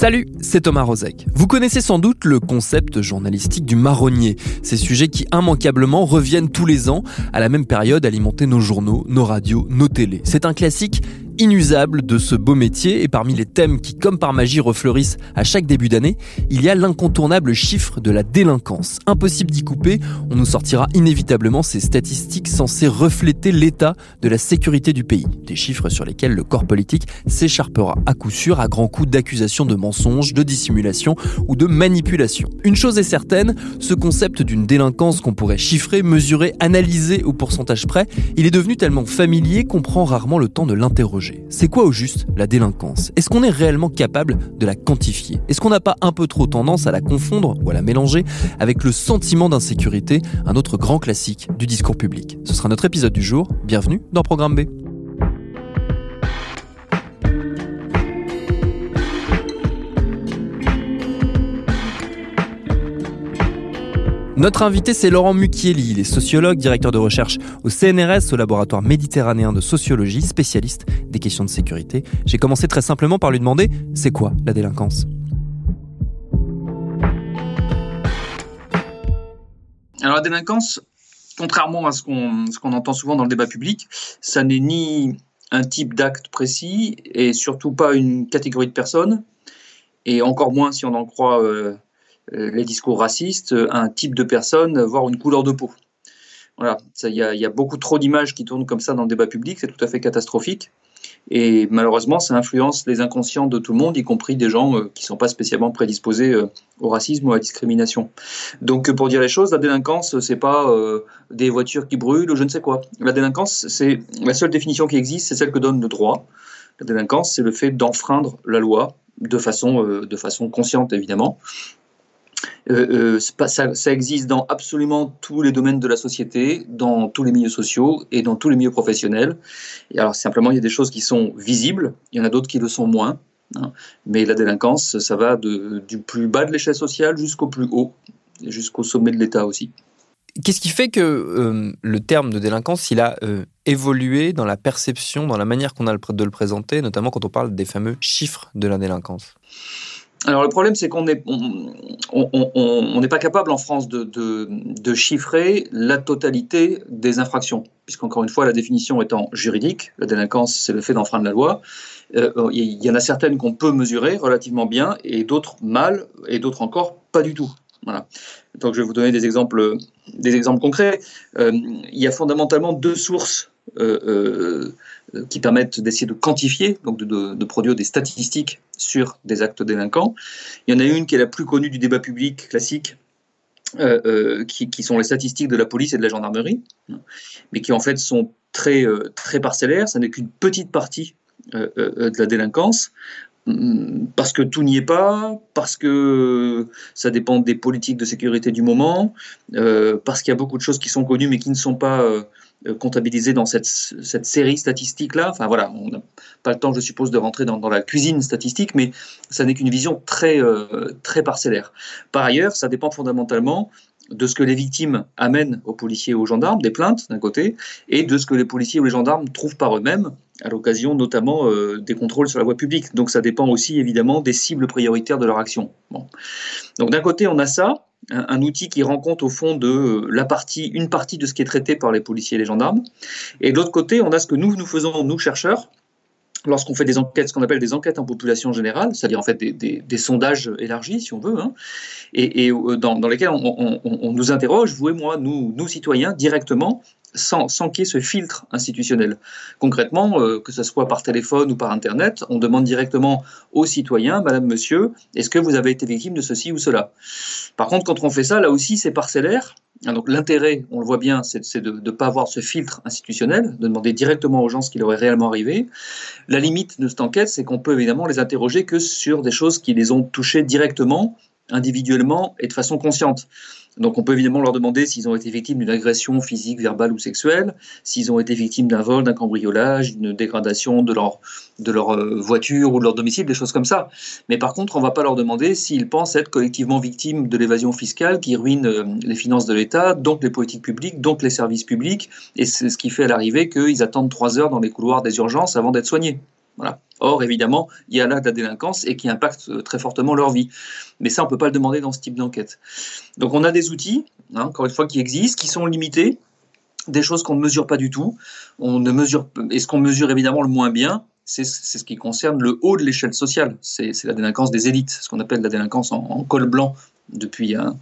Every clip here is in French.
Salut, c'est Thomas Rozek. Vous connaissez sans doute le concept journalistique du marronnier, ces sujets qui immanquablement reviennent tous les ans à la même période alimenter nos journaux, nos radios, nos télés. C'est un classique inusable de ce beau métier et parmi les thèmes qui, comme par magie, refleurissent à chaque début d'année, il y a l'incontournable chiffre de la délinquance. Impossible d'y couper, on nous sortira inévitablement ces statistiques censées refléter l'état de la sécurité du pays. Des chiffres sur lesquels le corps politique s'écharpera à coup sûr à grands coups d'accusations de mensonges, de dissimulation ou de manipulation. Une chose est certaine, ce concept d'une délinquance qu'on pourrait chiffrer, mesurer, analyser au pourcentage près, il est devenu tellement familier qu'on prend rarement le temps de l'interroger. C'est quoi au juste la délinquance? Est-ce qu'on est réellement capable de la quantifier? Est-ce qu'on n'a pas un peu trop tendance à la confondre ou à la mélanger avec le sentiment d'insécurité, un autre grand classique du discours public? Ce sera notre épisode du jour. Bienvenue dans Programme B. Notre invité, c'est Laurent Mucchielli. Il est sociologue, directeur de recherche au CNRS, au laboratoire méditerranéen de sociologie, spécialiste des questions de sécurité. J'ai commencé très simplement par lui demander c'est quoi la délinquance? Alors la délinquance, contrairement à ce qu'on entend souvent dans le débat public, ça n'est ni un type d'acte précis et surtout pas une catégorie de personnes, et encore moins si on en croit euh, les discours racistes, un type de personne, voire une couleur de peau. Voilà, il y, y, a beaucoup trop d'images qui tournent comme ça dans le débat public, c'est tout à fait catastrophique. Et malheureusement, ça influence les inconscients de tout le monde, y compris des gens euh, qui ne sont pas spécialement prédisposés euh, au racisme ou à la discrimination. Donc, pour dire les choses, la délinquance, c'est pas des voitures qui brûlent ou je ne sais quoi. La délinquance, c'est la seule définition qui existe, c'est celle que donne le droit. La délinquance, c'est le fait d'enfreindre la loi de façon, de façon consciente, évidemment, euh, euh, ça, existe dans absolument tous les domaines de la société, dans tous les milieux sociaux et dans tous les milieux professionnels. Et alors simplement, il y a des choses qui sont visibles, il y en a d'autres qui le sont moins. Hein. Mais la délinquance, ça va du plus bas de l'échelle sociale jusqu'au plus haut, jusqu'au sommet de l'État aussi. Qu'est-ce qui fait que euh, le terme de délinquance, il a évolué dans la perception, dans la manière qu'on a de le présenter, notamment quand on parle des fameux chiffres de la délinquance? Alors le problème, c'est qu'on n'est pas capable en France de, de, chiffrer la totalité des infractions, puisqu'encore une fois, la définition étant juridique, la délinquance, c'est le fait d'enfreindre la loi. Euh, il y en a certaines qu'on peut mesurer relativement bien, et d'autres mal, et d'autres encore pas du tout. Voilà. Donc je vais vous donner des exemples, des exemples concrets. Euh, il y a fondamentalement deux sources euh, euh, qui permettent d'essayer de quantifier, donc de, produire des statistiques sur des actes délinquants. Il y en a une qui est la plus connue du débat public classique, qui, sont les statistiques de la police et de la gendarmerie, mais qui en fait sont très, très parcellaires. Ça n'est qu'une petite partie de la délinquance. Mm, parce que tout n'y est pas, parce que ça dépend des politiques de sécurité du moment, euh, parce qu'il y a beaucoup de choses qui sont connues mais qui ne sont pas euh, comptabilisées dans cette, série statistique-là. Enfin voilà, on n'a pas le temps, je suppose, de rentrer dans, la cuisine statistique, mais ça n'est qu'une vision très, euh, très parcellaire. Par ailleurs, ça dépend fondamentalement de ce que les victimes amènent aux policiers et aux gendarmes, des plaintes d'un côté, et de ce que les policiers ou les gendarmes trouvent par eux-mêmes, à l'occasion notamment euh, des contrôles sur la voie publique. Donc ça dépend aussi évidemment des cibles prioritaires de leur action. Bon. Donc d'un côté on a ça, un, outil qui rend compte au fond de euh, la partie, une partie de ce qui est traité par les policiers et les gendarmes, et de l'autre côté on a ce que nous nous faisons nous chercheurs, lorsqu'on fait des enquêtes, ce qu'on appelle des enquêtes en population générale, c'est-à-dire en fait des, sondages élargis, si on veut, hein, et, dans, lesquels on, nous interroge, vous et moi, nous citoyens, directement, sans, sans qu'il y ait ce filtre institutionnel. Concrètement, euh, que ce soit par téléphone ou par Internet, on demande directement aux citoyens, Madame, Monsieur, est-ce que vous avez été victime de ceci ou cela? Par contre, quand on fait ça, là aussi, c'est parcellaire. Hein, donc l'intérêt, on le voit bien, c'est de ne pas avoir ce filtre institutionnel, de demander directement aux gens ce qui leur est réellement arrivé. La limite de cette enquête, c'est qu'on peut évidemment les interroger que sur des choses qui les ont touchés directement, individuellement et de façon consciente. Donc on peut évidemment leur demander s'ils ont été victimes d'une agression physique, verbale ou sexuelle, s'ils ont été victimes d'un vol, d'un cambriolage, d'une dégradation de leur, de leur euh, voiture ou de leur domicile, des choses comme ça. Mais par contre, on ne va pas leur demander s'ils pensent être collectivement victimes de l'évasion fiscale qui ruine euh, les finances de l'État, donc les politiques publiques, donc les services publics, et c'est ce qui fait à l'arrivée qu'ils attendent trois heures dans les couloirs des urgences avant d'être soignés. Or, évidemment, il y a là de la délinquance et qui impacte euh, très fortement leur vie. Mais ça, on ne peut pas le demander dans ce type d'enquête. Donc, on a des outils, hein, encore une fois, qui existent, qui sont limités, des choses qu'on ne mesure pas du tout. On ne mesure, et ce qu'on mesure évidemment le moins bien, c'est ce qui concerne le haut de l'échelle sociale. C'est la délinquance des élites, ce qu'on appelle la délinquance en col blanc depuis un,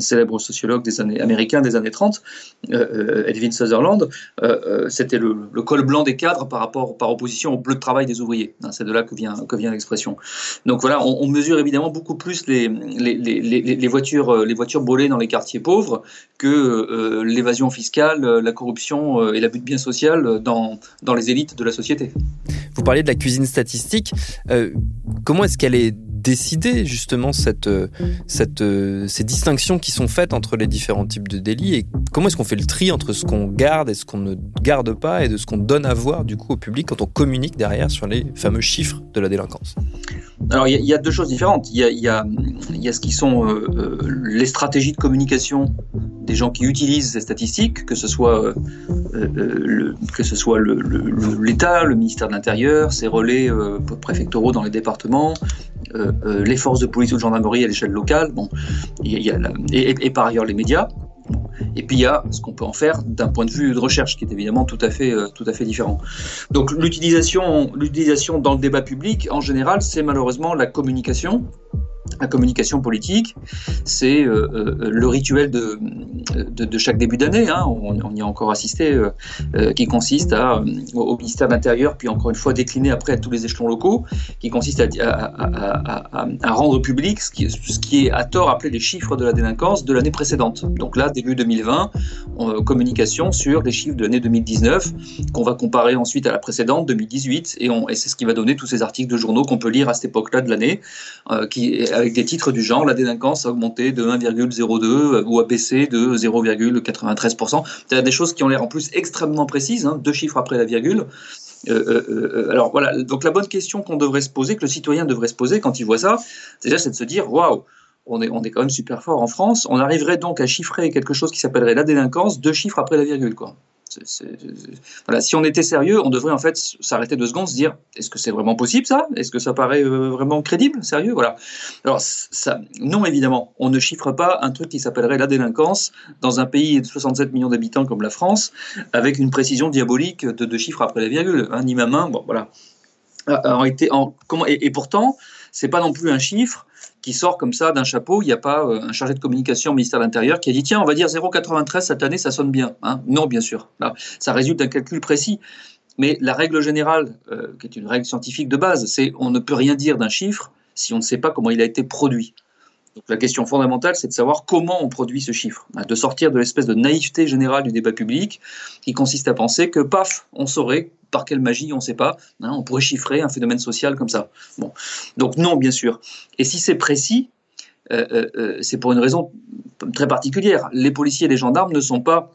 célèbre sociologue des années américain des années 30, euh, euh, Edwin Sutherland, euh, c'était le, col blanc des cadres par rapport par opposition au bleu de travail des ouvriers. Hein, c'est de là que vient que vient l'expression. Donc voilà, on, mesure évidemment beaucoup plus les les, les, voitures les voitures brûlées dans les quartiers pauvres que l'évasion fiscale, la corruption et l'abus de biens social dans dans les élites de la société. Vous parliez de la cuisine statistique. comment est-ce qu'elle est décider justement cette, euh, euh, ces distinctions qui sont faites entre les différents types de délits et comment est-ce qu'on fait le tri entre ce qu'on garde et ce qu'on ne garde pas et de ce qu'on donne à voir du coup au public quand on communique derrière sur les fameux chiffres de la délinquance? Alors il y, a deux choses différentes. Il y a, y y a ce qui sont euh, les stratégies de communication des gens qui utilisent ces statistiques, que ce soit, le, que ce soit l'État, le, ministère de l'Intérieur, ses relais préfectoraux dans les départements, euh, euh, les forces de police ou de gendarmerie à l'échelle locale, bon, et, par ailleurs les médias. Et puis il y a ce qu'on peut en faire d'un point de vue de recherche, qui est évidemment tout à fait, euh, tout à fait différent. Donc l'utilisation, l'utilisation dans le débat public, en général, c'est malheureusement la communication la communication politique, c'est euh, euh, le rituel de, de, chaque début d'année, hein, on, y a encore assisté, euh, qui consiste à, au ministère de l'Intérieur, puis encore une fois décliné après à tous les échelons locaux, qui consiste à, à, rendre public ce qui, ce qui, est à tort appelé les chiffres de la délinquance de l'année précédente. Donc là, début 2020, communication sur les chiffres de l'année 2019, qu'on va comparer ensuite à la précédente, 2018, et, c'est ce qui va donner tous ces articles de journaux qu'on peut lire à cette époque-là de l'année, qui des titres du genre la délinquance a augmenté de 1,02 euh, ou a baissé de 0,93%. C'est des choses qui ont l'air en plus extrêmement précises, hein, deux chiffres après la virgule. Euh, euh, alors voilà, donc la bonne question qu'on devrait se poser, que le citoyen devrait se poser quand il voit ça, déjà c'est de se dire waouh, on est, on est quand même super fort en France. On arriverait donc à chiffrer quelque chose qui s'appellerait la délinquance, deux chiffres après la virgule. Quoi voilà, si on était sérieux, on devrait en fait s'arrêter deux secondes, se dire est-ce que c'est vraiment possible ça? Est-ce que ça paraît euh, vraiment crédible, sérieux? Voilà. Alors non évidemment, on ne chiffre pas un truc qui s'appellerait la délinquance dans un pays de 67 millions d'habitants comme la France, avec une précision diabolique de deux chiffres après la virgule, hein, ni ma main. Bon voilà. En, comment, et pourtant, c'est pas non plus un chiffre qui sort comme ça d'un chapeau. Il n'y a pas euh, un chargé de communication au ministère de l'Intérieur qui a dit tiens, on va dire 0,93 cette année, ça sonne bien. Hein? Non, bien sûr. Ça résulte d'un calcul précis. Mais la règle générale, euh, qui est une règle scientifique de base, c'est on ne peut rien dire d'un chiffre si on ne sait pas comment il a été produit. La question fondamentale, c'est de savoir comment on produit ce chiffre, hein, de sortir de l'espèce de naïveté générale du débat public qui consiste à penser que, paf, on saurait par quelle magie, on ne sait pas, hein, on pourrait chiffrer un phénomène social comme ça. Bon. Donc non, bien sûr. Et si c'est précis, euh, euh, euh, c'est pour une raison très particulière. Les policiers et les gendarmes ne sont pas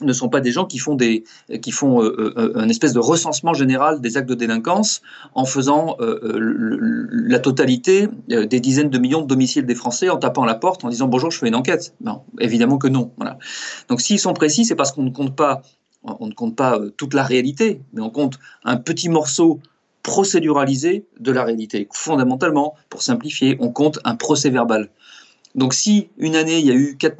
ne sont pas des gens qui font, des, qui font un espèce de recensement général des actes de délinquance en faisant la totalité des dizaines de millions de domiciles des Français en tapant à la porte en disant bonjour, je fais une enquête. Non, évidemment que non. Voilà. Donc s'ils sont précis, c'est parce qu'on ne compte pas on ne compte pas euh, toute la réalité, mais on compte un petit morceau procéduralisé de la réalité. Fondamentalement, pour simplifier, on compte un procès verbal. Donc si une année, il y a eu 4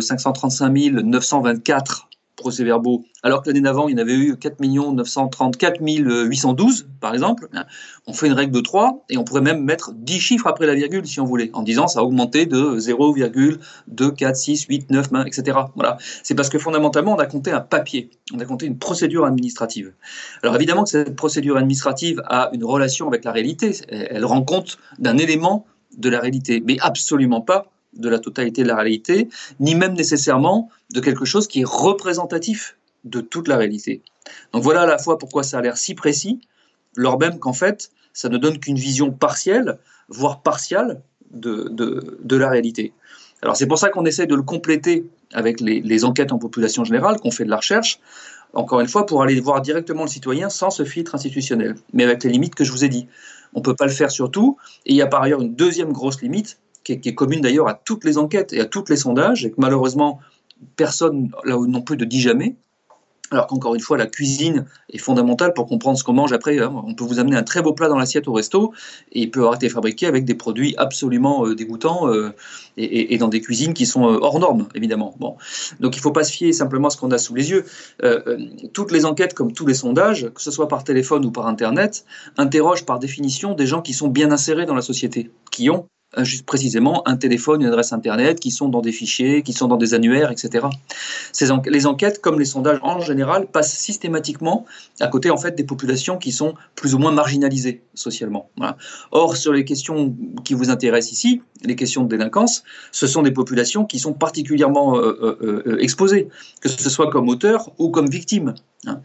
535 924 procès-verbaux, alors que l'année d'avant, il y en avait eu 4 934 812, par exemple. On fait une règle de 3 et on pourrait même mettre 10 chiffres après la virgule, si on voulait, en disant ça a augmenté de 0,2, 4, 6, 8, 9, etc. Voilà. C'est parce que fondamentalement, on a compté un papier, on a compté une procédure administrative. Alors évidemment que cette procédure administrative a une relation avec la réalité. Elle rend compte d'un élément de la réalité, mais absolument pas de la totalité de la réalité, ni même nécessairement de quelque chose qui est représentatif de toute la réalité. Donc voilà à la fois pourquoi ça a l'air si précis, lors même qu'en fait, ça ne donne qu'une vision partielle, voire partiale, de, de, la réalité. Alors c'est pour ça qu'on essaie de le compléter avec les, les enquêtes en population générale, qu'on fait de la recherche, encore une fois, pour aller voir directement le citoyen sans ce filtre institutionnel, mais avec les limites que je vous ai dit. On ne peut pas le faire sur tout, et il y a par ailleurs une deuxième grosse limite, qui est, commune d'ailleurs à toutes les enquêtes et à tous les sondages, et que malheureusement personne là non plus ne dit jamais, alors qu'encore une fois, la cuisine est fondamentale pour comprendre ce qu'on mange après. Hein. On peut vous amener un très beau plat dans l'assiette au resto et il peut avoir été fabriqué avec des produits absolument euh, dégoûtants euh, et, dans des cuisines qui sont euh, hors normes, évidemment. Bon. Donc il ne faut pas se fier simplement à ce qu'on a sous les yeux. toutes les enquêtes, comme tous les sondages, que ce soit par téléphone ou par Internet, interrogent par définition des gens qui sont bien insérés dans la société, qui ont juste précisément un téléphone, une adresse Internet, qui sont dans des fichiers, qui sont dans des annuaires, etc. Ces les enquêtes, comme les sondages en général, passent systématiquement à côté en fait des populations qui sont plus ou moins marginalisées socialement. Or, sur les questions qui vous intéressent ici, les questions de délinquance, ce sont des populations qui sont particulièrement euh, euh, euh, exposées, que ce soit comme auteurs ou comme victimes. Hein.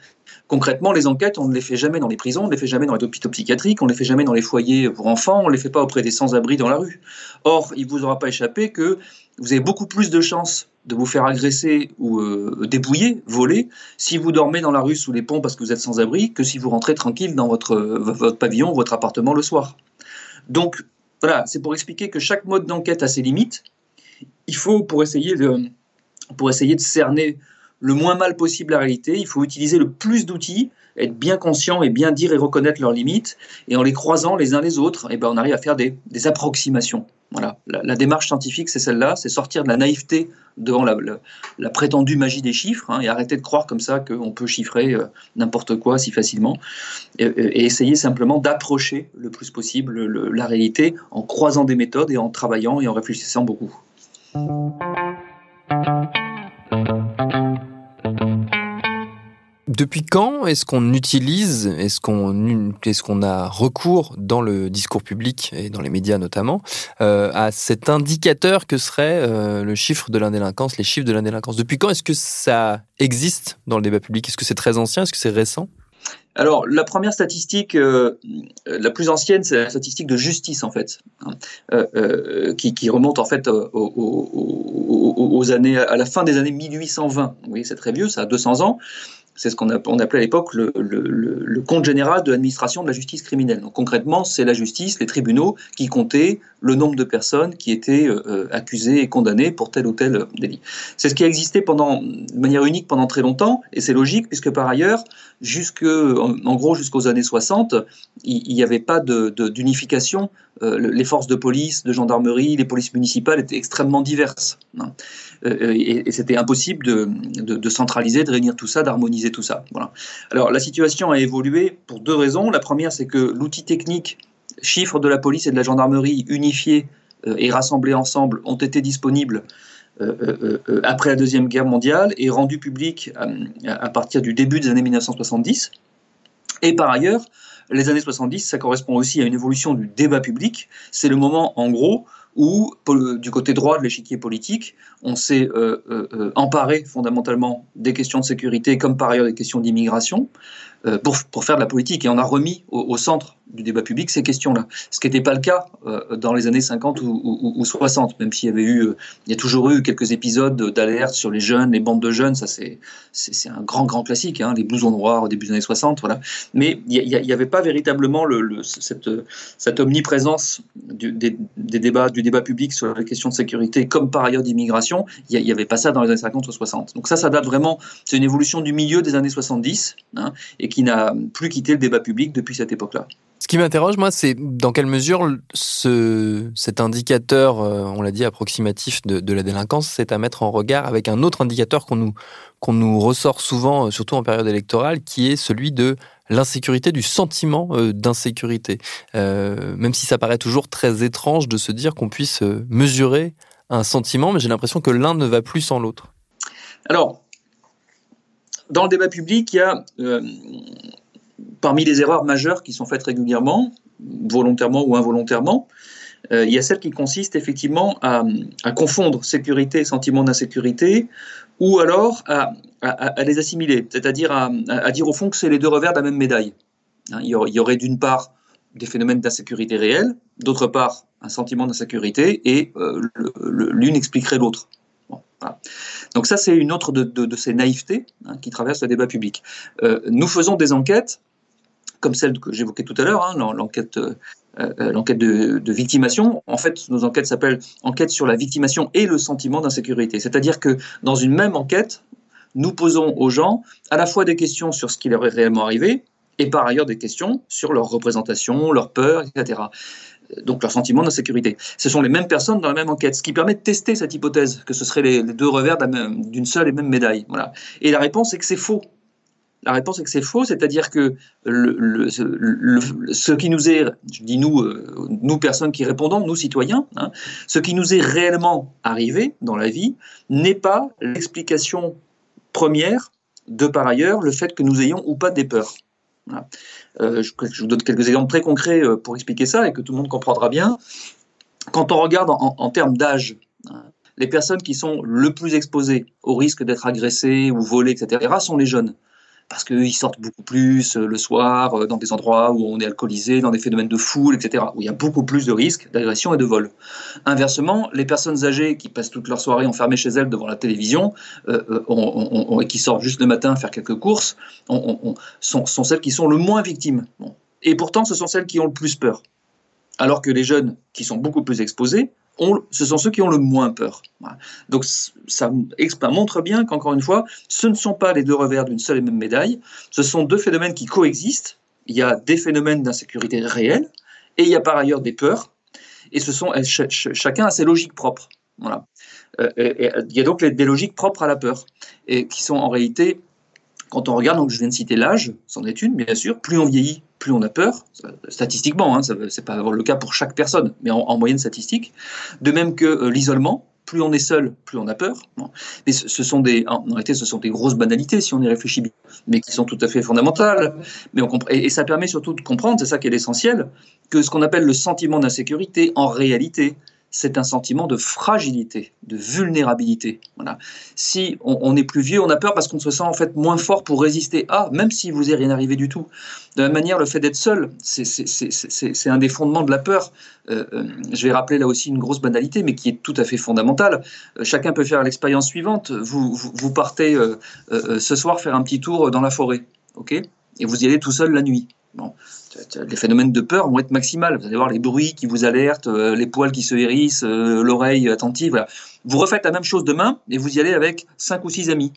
Concrètement, les enquêtes, on ne les fait jamais dans les prisons, on ne les fait jamais dans les hôpitaux psychiatriques, on ne les fait jamais dans les foyers pour enfants, on ne les fait pas auprès des sans-abri dans la rue. Or, il ne vous aura pas échappé que vous avez beaucoup plus de chances de vous faire agresser ou euh, débouiller, voler, si vous dormez dans la rue sous les ponts parce que vous êtes sans abri, que si vous rentrez tranquille dans votre, votre pavillon votre appartement le soir. Donc, voilà, c'est pour expliquer que chaque mode d'enquête a ses limites. Il faut, pour essayer de, pour essayer de cerner le moins mal possible la réalité. Il faut utiliser le plus d'outils, être bien conscient et bien dire et reconnaître leurs limites. Et en les croisant les uns les autres, eh ben on arrive à faire des, approximations. Voilà. La, démarche scientifique, c'est celle-là, c'est sortir de la naïveté devant la, prétendue magie des chiffres hein, et arrêter de croire comme ça qu'on peut chiffrer euh, n'importe quoi si facilement et, essayer simplement d'approcher le plus possible la réalité en croisant des méthodes et en travaillant et en réfléchissant beaucoup. Depuis quand est-ce qu'on utilise, est-ce qu'on est qu'on a recours dans le discours public et dans les médias notamment euh, à cet indicateur que serait euh, le chiffre de l'indélinquance, les chiffres de l'indélinquance Depuis quand est-ce que ça existe dans le débat public? Est-ce que c'est très ancien? Est-ce que c'est récent? Alors, la première statistique, euh, la plus ancienne, c'est la statistique de justice, en fait, hein, qui, remonte, en fait, aux, années, à la fin des années 1820. Vous voyez, c'est très vieux, ça a 200 ans. C'est ce qu'on appelait à l'époque le, compte général de l'administration de la justice criminelle. Donc concrètement, c'est la justice, les tribunaux qui comptaient le nombre de personnes qui étaient euh, euh, accusées et condamnées pour tel ou tel délit. C'est ce qui a existé de manière unique pendant très longtemps, et c'est logique puisque par ailleurs, en, gros jusqu'aux années 60, il n'y avait pas d'unification. Euh, les forces de police, de gendarmerie, les polices municipales étaient extrêmement diverses. Hein. et, c'était impossible de, de, centraliser, de réunir tout ça, d'harmoniser tout ça. Voilà. Alors la situation a évolué pour deux raisons. La première, c'est que l'outil technique chiffres de la police et de la gendarmerie unifiés euh, et rassemblés ensemble ont été disponibles euh, euh, après la Deuxième Guerre mondiale et rendus publics à, partir du début des années 1970. Et par ailleurs, les années 70, ça correspond aussi à une évolution du débat public. C'est le moment, en gros, où, du côté droit de l'échiquier politique, on s'est emparé fondamentalement des questions de sécurité, comme par ailleurs des questions d'immigration, pour, pour, faire de la politique. Et on a remis au centre du débat public ces questions-là. Ce qui n'était pas le cas euh, dans les années 50 ou, 60, même s'il y avait eu, euh, il y a toujours eu quelques épisodes d'alerte sur les jeunes, les bandes de jeunes, ça c'est un grand grand classique, hein, les blousons noirs au début des années 60, voilà. Mais il n'y avait pas véritablement le, cette, cette omniprésence du, des, débats du débat public sur les questions de sécurité, comme par ailleurs d'immigration. Il n'y avait pas ça dans les années 50 ou 60. Donc ça, ça date vraiment, c'est une évolution du milieu des années 70 hein, et qui n'a plus quitté le débat public depuis cette époque-là. Ce qui m'interroge, moi, c'est dans quelle mesure ce, cet indicateur, euh, on l'a dit, approximatif de, de la délinquance, c'est à mettre en regard avec un autre indicateur qu'on nous, qu'on nous ressort souvent, euh, surtout en période électorale, qui est celui de l'insécurité, du sentiment euh, d'insécurité. Euh, même si ça paraît toujours très étrange de se dire qu'on puisse mesurer un sentiment, mais j'ai l'impression que l'un ne va plus sans l'autre. Alors, dans le débat public, il y a parmi les erreurs majeures qui sont faites régulièrement, volontairement ou involontairement, euh, il y a celle qui consiste effectivement à, confondre sécurité et sentiment d'insécurité, ou alors à, les assimiler, c'est-à-dire à, dire au fond que c'est les deux revers de la même médaille. Hein, il, y aurait, d'une part des phénomènes d'insécurité réels, d'autre part un sentiment d'insécurité, et euh, l'une expliquerait l'autre. Donc ça, c'est une autre de, ces naïvetés hein, qui traversent le débat public. Euh, nous faisons des enquêtes comme celle que j'évoquais tout à l'heure, hein, l'enquête euh, euh, l'enquête de, victimation. En fait, nos enquêtes s'appellent enquête sur la victimation et le sentiment d'insécurité. C'est-à-dire que dans une même enquête, nous posons aux gens à la fois des questions sur ce qui leur est réellement arrivé et par ailleurs des questions sur leur représentation, leur peur, etc. Donc leur sentiment d'insécurité. Ce sont les mêmes personnes dans la même enquête, ce qui permet de tester cette hypothèse que ce seraient les, deux revers d'une seule et même médaille. Voilà. Et la réponse est que c'est faux. La réponse est que c'est faux, c'est-à-dire que ce qui nous est, je dis nous, euh, nous personnes qui répondons, nous citoyens, hein, ce qui nous est réellement arrivé dans la vie n'est pas l'explication première de par ailleurs le fait que nous ayons ou pas des peurs. Euh, je, vous donne quelques exemples très concrets euh, pour expliquer ça et que tout le monde comprendra bien. Quand on regarde en, termes d'âge, hein, les personnes qui sont le plus exposées au risque d'être agressées ou volées, etc., sont les jeunes parce qu'ils sortent beaucoup plus euh, le soir, euh, dans des endroits où on est alcoolisé, dans des phénomènes de foule, etc., où il y a beaucoup plus de risques d'agression et de vol. Inversement, les personnes âgées qui passent toute leur soirée enfermées chez elles devant la télévision, euh, et qui sortent juste le matin faire quelques courses, sont, sont, celles qui sont le moins victimes. Et pourtant, ce sont celles qui ont le plus peur. Alors que les jeunes, qui sont beaucoup plus exposés, ce sont ceux qui ont le moins peur. Donc ça, montre bien qu'encore une fois, ce ne sont pas les deux revers d'une seule et même médaille, ce sont deux phénomènes qui coexistent. Il y a des phénomènes d'insécurité réels et il y a par ailleurs des peurs, et ce sont chacun a ses logiques propres. Voilà. Euh, il y a donc des logiques propres à la peur, et qui sont en réalité quand on regarde, donc je viens de citer l'âge, c'en est une, bien sûr, plus on vieillit, plus on a peur, statistiquement, hein, ce n'est pas le cas pour chaque personne, mais en, moyenne statistique. De même que euh, l'isolement, plus on est seul, plus on a peur. Mais ce, sont des, en réalité, ce sont des grosses banalités si on y réfléchit bien, mais qui sont tout à fait fondamentales. Mais on et, et ça permet surtout de comprendre, c'est ça qui est l'essentiel, que ce qu'on appelle le sentiment d'insécurité, en réalité, c'est un sentiment de fragilité, de vulnérabilité. Voilà. Si on, est plus vieux, on a peur parce qu'on se sent en fait moins fort pour résister à, même si vous est rien arrivé du tout. De la même manière, le fait d'être seul, c'est un des fondements de la peur. Euh, euh, je vais rappeler là aussi une grosse banalité, mais qui est tout à fait fondamentale. Euh, chacun peut faire l'expérience suivante. Vous, vous, partez ce soir faire un petit tour dans la forêt, ok? Et vous y allez tout seul la nuit. Les phénomènes de peur vont être maximales. Vous allez voir les bruits qui vous alertent, euh, les poils qui se hérissent, euh, l'oreille attentive. Vous refaites la même chose demain et vous y allez avec cinq ou six amis.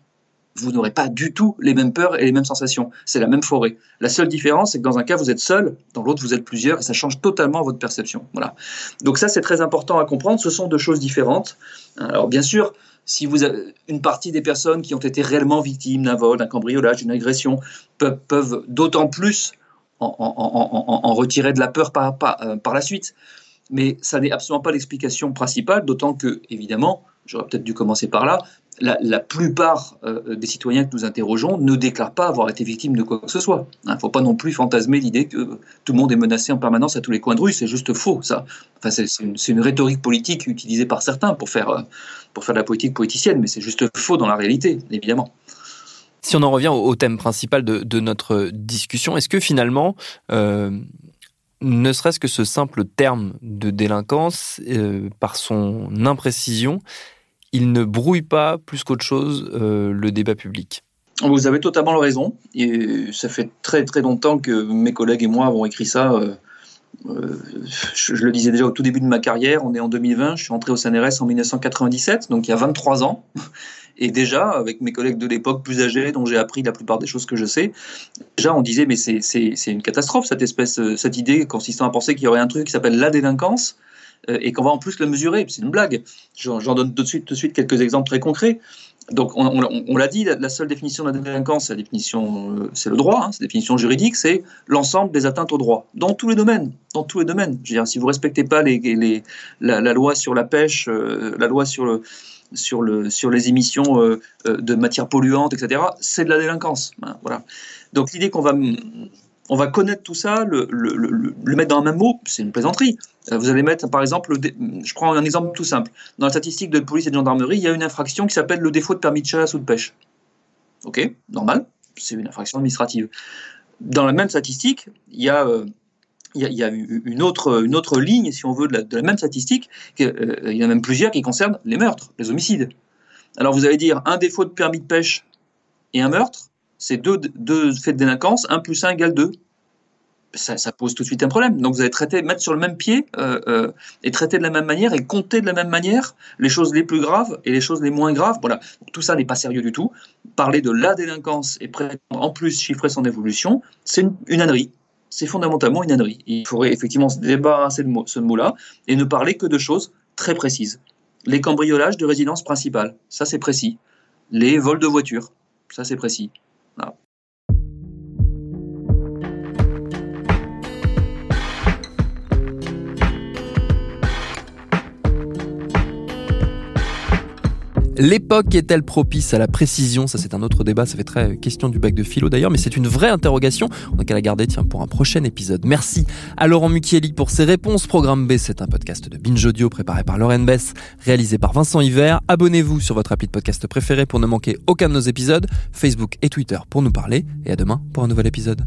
Vous n'aurez pas du tout les mêmes peurs et les mêmes sensations. C'est la même forêt. La seule différence, c'est que dans un cas, vous êtes seul, dans l'autre, vous êtes plusieurs, et ça change totalement votre perception. Voilà. Donc ça, c'est très important à comprendre. Ce sont deux choses différentes. Alors bien sûr, si vous une partie des personnes qui ont été réellement victimes d'un vol, d'un cambriolage, d'une agression, peuvent d'autant plus en, retirer de la peur par, euh, par, la suite. Mais ça n'est absolument pas l'explication principale, d'autant que, évidemment, j'aurais peut-être dû commencer par là, la, plupart euh, des citoyens que nous interrogeons ne déclarent pas avoir été victimes de quoi que ce soit. Il ne faut pas non plus fantasmer l'idée que tout le monde est menacé en permanence à tous les coins de rue, c'est juste faux, ça. Enfin, c'est une, rhétorique politique utilisée par certains pour faire, euh, pour faire de la politique politicienne, mais c'est juste faux dans la réalité, évidemment. Si on en revient au, thème principal de, notre discussion, est-ce que finalement, euh, ne serait-ce que ce simple terme de délinquance, euh, par son imprécision, il ne brouille pas plus qu'autre chose euh, le débat public? Vous avez totalement raison. Et ça fait très très longtemps que mes collègues et moi avons écrit ça. je, le disais déjà au tout début de ma carrière, on est en 2020, je suis entré au CNRS en 1997, donc il y a 23 ans. Et déjà, avec mes collègues de l'époque plus âgés, dont j'ai appris la plupart des choses que je sais, déjà on disait mais c'est une catastrophe cette espèce, euh, cette idée consistant à penser qu'il y aurait un truc qui s'appelle la délinquance euh, et qu'on va en plus le mesurer. C'est une blague. J'en donne tout de, suite, de suite quelques exemples très concrets. Donc, on, l'a dit, la, seule définition de la délinquance, euh, c'est le droit, hein, c'est la définition juridique, c'est l'ensemble des atteintes au droit, dans tous les domaines, dans tous les domaines. Je veux dire, si vous respectez pas les, les, la, loi sur la pêche, la loi sur le, sur, le, sur les émissions euh, euh, de matières polluantes, etc., c'est de la délinquance. Voilà. Donc l'idée qu'on va, on va connaître tout ça, le, le, mettre dans un même mot, c'est une plaisanterie. Euh, vous allez mettre, par exemple, je prends un exemple tout simple. Dans la statistique de police et de gendarmerie, il y a une infraction qui s'appelle le défaut de permis de chasse ou de pêche. Ok, normal, c'est une infraction administrative. Dans la même statistique, il y a il y, a, une, autre, une autre ligne, si on veut, de la, même statistique. Euh, il y en a même plusieurs qui concernent les meurtres, les homicides. Alors vous allez dire, un défaut de permis de pêche et un meurtre, c'est deux, deux faits de délinquance, 1 plus 1 égale 2. Ça, pose tout de suite un problème. Donc vous allez traiter, mettre sur le même pied euh, euh, et traiter de la même manière et compter de la même manière les choses les plus graves et les choses les moins graves. Voilà. tout ça n'est pas sérieux du tout. Parler de la délinquance et en plus chiffrer son évolution, c'est une, une ânerie c'est fondamentalement une ânerie. Il faudrait effectivement se débarrasser de ce mot-là et ne parler que de choses très précises. Les cambriolages de résidence principale, ça c'est précis. Les vols de voitures, ça c'est précis. L'époque est-elle propice à la précision? Ça, c'est un autre débat. Ça fait très question du bac de philo d'ailleurs, mais c'est une vraie interrogation. On a qu'à la garder, tiens, pour un prochain épisode. Merci à Laurent Mucchielli pour ses réponses. Programme B, c'est un podcast de Binge Audio préparé par Lauren Bess, réalisé par Vincent Hiver. Abonnez-vous sur votre appli de podcast préféré pour ne manquer aucun de nos épisodes. Facebook et Twitter pour nous parler. Et à demain pour un nouvel épisode.